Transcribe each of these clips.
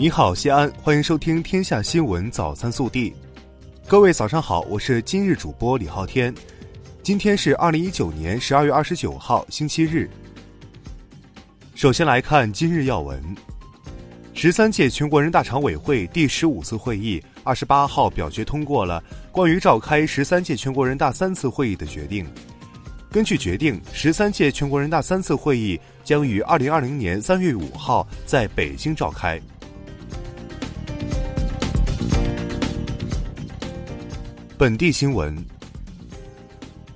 你好，西安，欢迎收听《天下新闻早餐速递》。各位早上好，我是今日主播李昊天。今天是二零一九年十二月二十九号，星期日。首先来看今日要闻：十三届全国人大常委会第十五次会议二十八号表决通过了关于召开十三届全国人大三次会议的决定。根据决定，十三届全国人大三次会议将于二零二零年三月五号在北京召开。本地新闻：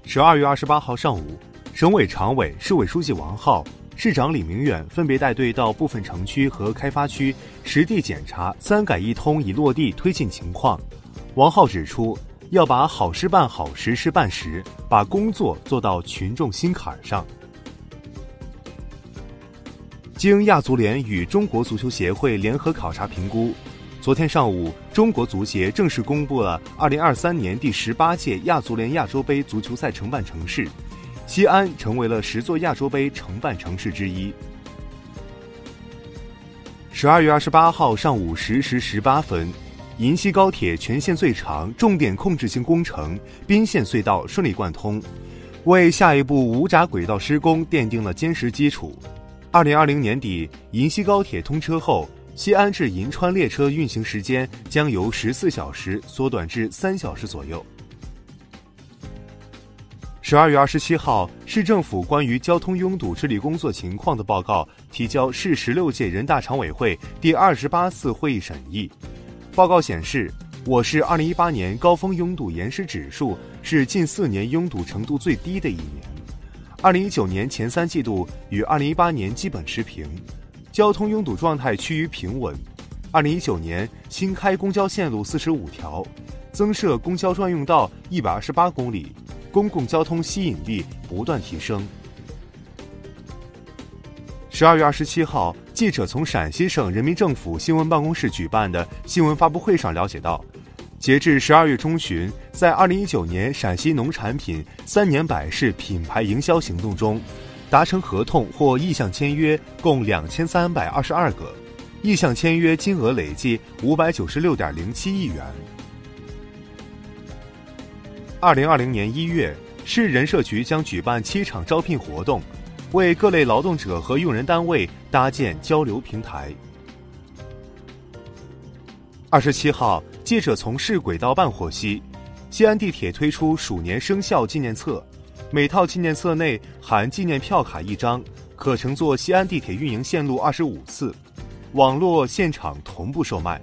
十二月二十八号上午，省委常委、市委书记王浩、市长李明远分别带队到部分城区和开发区实地检查“三改一通”已落地推进情况。王浩指出，要把好事办好、实事办实，把工作做到群众心坎上。经亚足联与中国足球协会联合考察评估。昨天上午，中国足协正式公布了2023年第十八届亚足联亚洲杯足球赛承办城市，西安成为了十座亚洲杯承办城市之一。十二月二十八号上午十时十八分，银西高铁全线最长重点控制性工程宾县隧道顺利贯通，为下一步无闸轨道施工奠定了坚实基础。二零二零年底，银西高铁通车后。西安至银川列车运行时间将由十四小时缩短至三小时左右。十二月二十七号，市政府关于交通拥堵治理工作情况的报告提交市十六届人大常委会第二十八次会议审议。报告显示，我市二零一八年高峰拥堵延时指数是近四年拥堵程度最低的一年，二零一九年前三季度与二零一八年基本持平。交通拥堵状态趋于平稳。二零一九年新开公交线路四十五条，增设公交专用道一百二十八公里，公共交通吸引力不断提升。十二月二十七号，记者从陕西省人民政府新闻办公室举办的新闻发布会上了解到，截至十二月中旬，在二零一九年陕西农产品三年百事品牌营销行动中。达成合同或意向签约共两千三百二十二个，意向签约金额累计五百九十六点零七亿元。二零二零年一月，市人社局将举办七场招聘活动，为各类劳动者和用人单位搭建交流平台。二十七号，记者从市轨道办获悉，西安地铁推出鼠年生肖纪念册。每套纪念册内含纪念票卡一张，可乘坐西安地铁运营线路二十五次，网络现场同步售卖。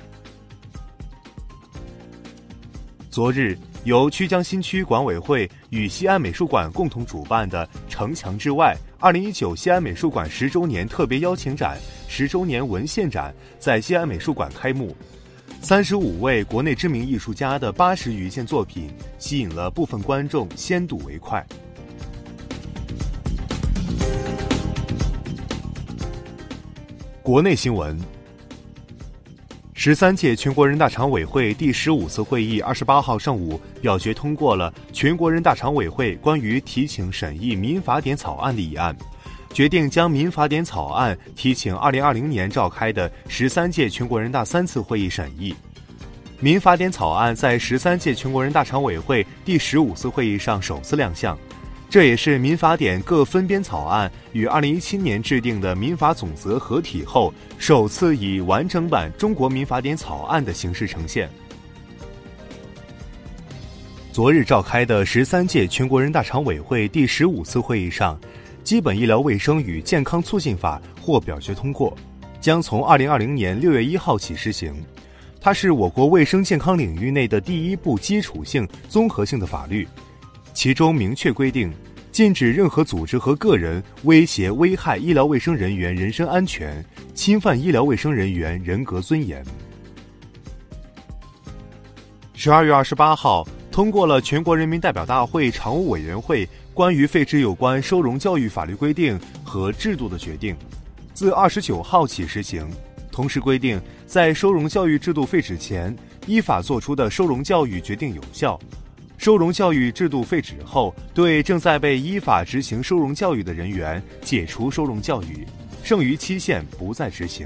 昨日，由曲江新区管委会与西安美术馆共同主办的“城墙之外”二零一九西安美术馆十周年特别邀请展、十周年文献展在西安美术馆开幕。三十五位国内知名艺术家的八十余件作品，吸引了部分观众先睹为快。国内新闻：十三届全国人大常委会第十五次会议二十八号上午表决通过了全国人大常委会关于提请审议民法典草案的议案，决定将民法典草案提请二零二零年召开的十三届全国人大三次会议审议。民法典草案在十三届全国人大常委会第十五次会议上首次亮相。这也是民法典各分编草案与二零一七年制定的民法总则合体后，首次以完整版中国民法典草案的形式呈现。昨日召开的十三届全国人大常委会第十五次会议上，《基本医疗卫生与健康促进法》获表决通过，将从二零二零年六月一号起施行。它是我国卫生健康领域内的第一部基础性综合性的法律。其中明确规定，禁止任何组织和个人威胁、危害医疗卫生人员人身安全，侵犯医疗卫生人员人格尊严。十二月二十八号，通过了全国人民代表大会常务委员会关于废止有关收容教育法律规定和制度的决定，自二十九号起实行。同时规定，在收容教育制度废止前，依法作出的收容教育决定有效。收容教育制度废止后，对正在被依法执行收容教育的人员解除收容教育，剩余期限不再执行。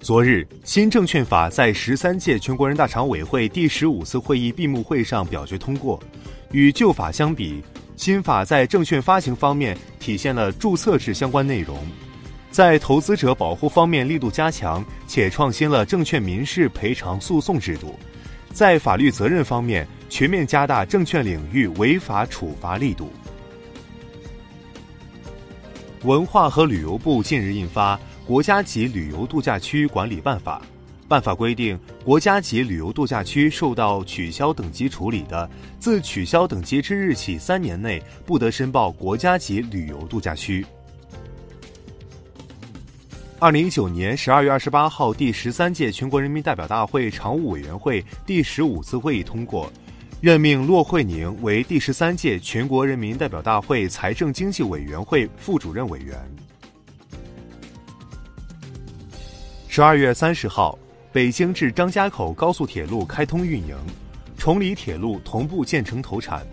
昨日，新证券法在十三届全国人大常委会第十五次会议闭幕会上表决通过。与旧法相比，新法在证券发行方面体现了注册制相关内容，在投资者保护方面力度加强，且创新了证券民事赔偿诉讼制度；在法律责任方面，全面加大证券领域违法处罚力度。文化和旅游部近日印发。国家级旅游度假区管理办法，办法规定，国家级旅游度假区受到取消等级处理的，自取消等级之日起三年内不得申报国家级旅游度假区。二零一九年十二月二十八号，第十三届全国人民代表大会常务委员会第十五次会议通过，任命骆惠宁为第十三届全国人民代表大会财政经济委员会副主任委员。十二月三十号，北京至张家口高速铁路开通运营，崇礼铁路同步建成投产。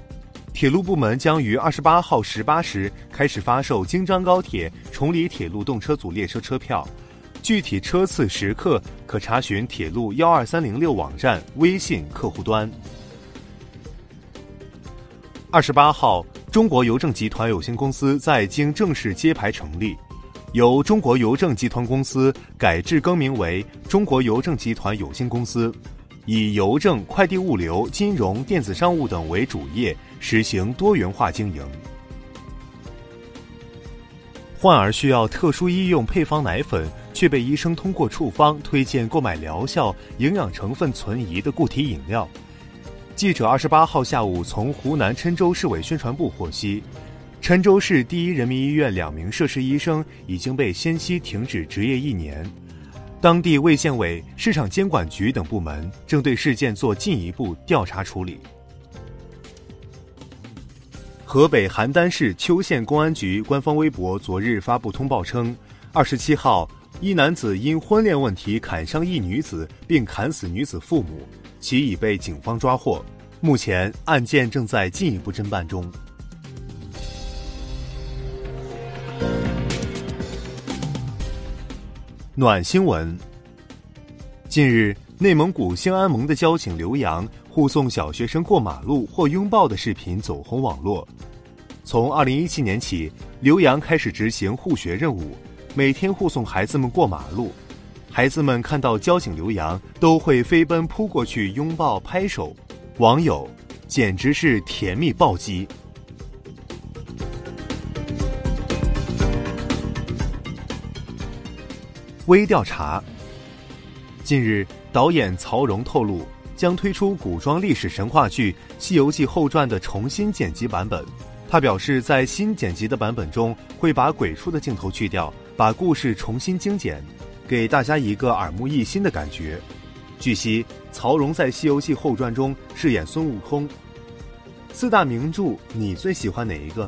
铁路部门将于二十八号十八时开始发售京张高铁崇礼铁路动车组列车车票，具体车次时刻可查询铁路幺二三零六网站微信客户端。二十八号，中国邮政集团有限公司在京正式揭牌成立。由中国邮政集团公司改制更名为中国邮政集团有限公司，以邮政、快递物流、金融、电子商务等为主业，实行多元化经营。患儿需要特殊医用配方奶粉，却被医生通过处方推荐购买疗效、营养成分存疑的固体饮料。记者二十八号下午从湖南郴州市委宣传部获悉。郴州市第一人民医院两名涉事医生已经被先期停止执业一年，当地卫健委、市场监管局等部门正对事件做进一步调查处理。河北邯郸市邱县公安局官方微博昨日发布通报称，二十七号，一男子因婚恋问题砍伤一女子，并砍死女子父母，其已被警方抓获，目前案件正在进一步侦办中。暖新闻。近日，内蒙古兴安盟的交警刘洋护送小学生过马路或拥抱的视频走红网络。从二零一七年起，刘洋开始执行护学任务，每天护送孩子们过马路。孩子们看到交警刘洋，都会飞奔扑过去拥抱拍手。网友简直是甜蜜暴击。微调查。近日，导演曹荣透露，将推出古装历史神话剧《西游记后传》的重新剪辑版本。他表示，在新剪辑的版本中，会把鬼畜的镜头去掉，把故事重新精简，给大家一个耳目一新的感觉。据悉，曹荣在《西游记后传》中饰演孙悟空。四大名著，你最喜欢哪一个？